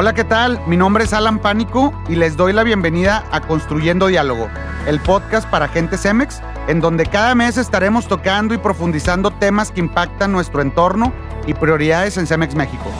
Hola, ¿qué tal? Mi nombre es Alan Pánico y les doy la bienvenida a Construyendo Diálogo, el podcast para gente Cemex, en donde cada mes estaremos tocando y profundizando temas que impactan nuestro entorno y prioridades en Cemex México.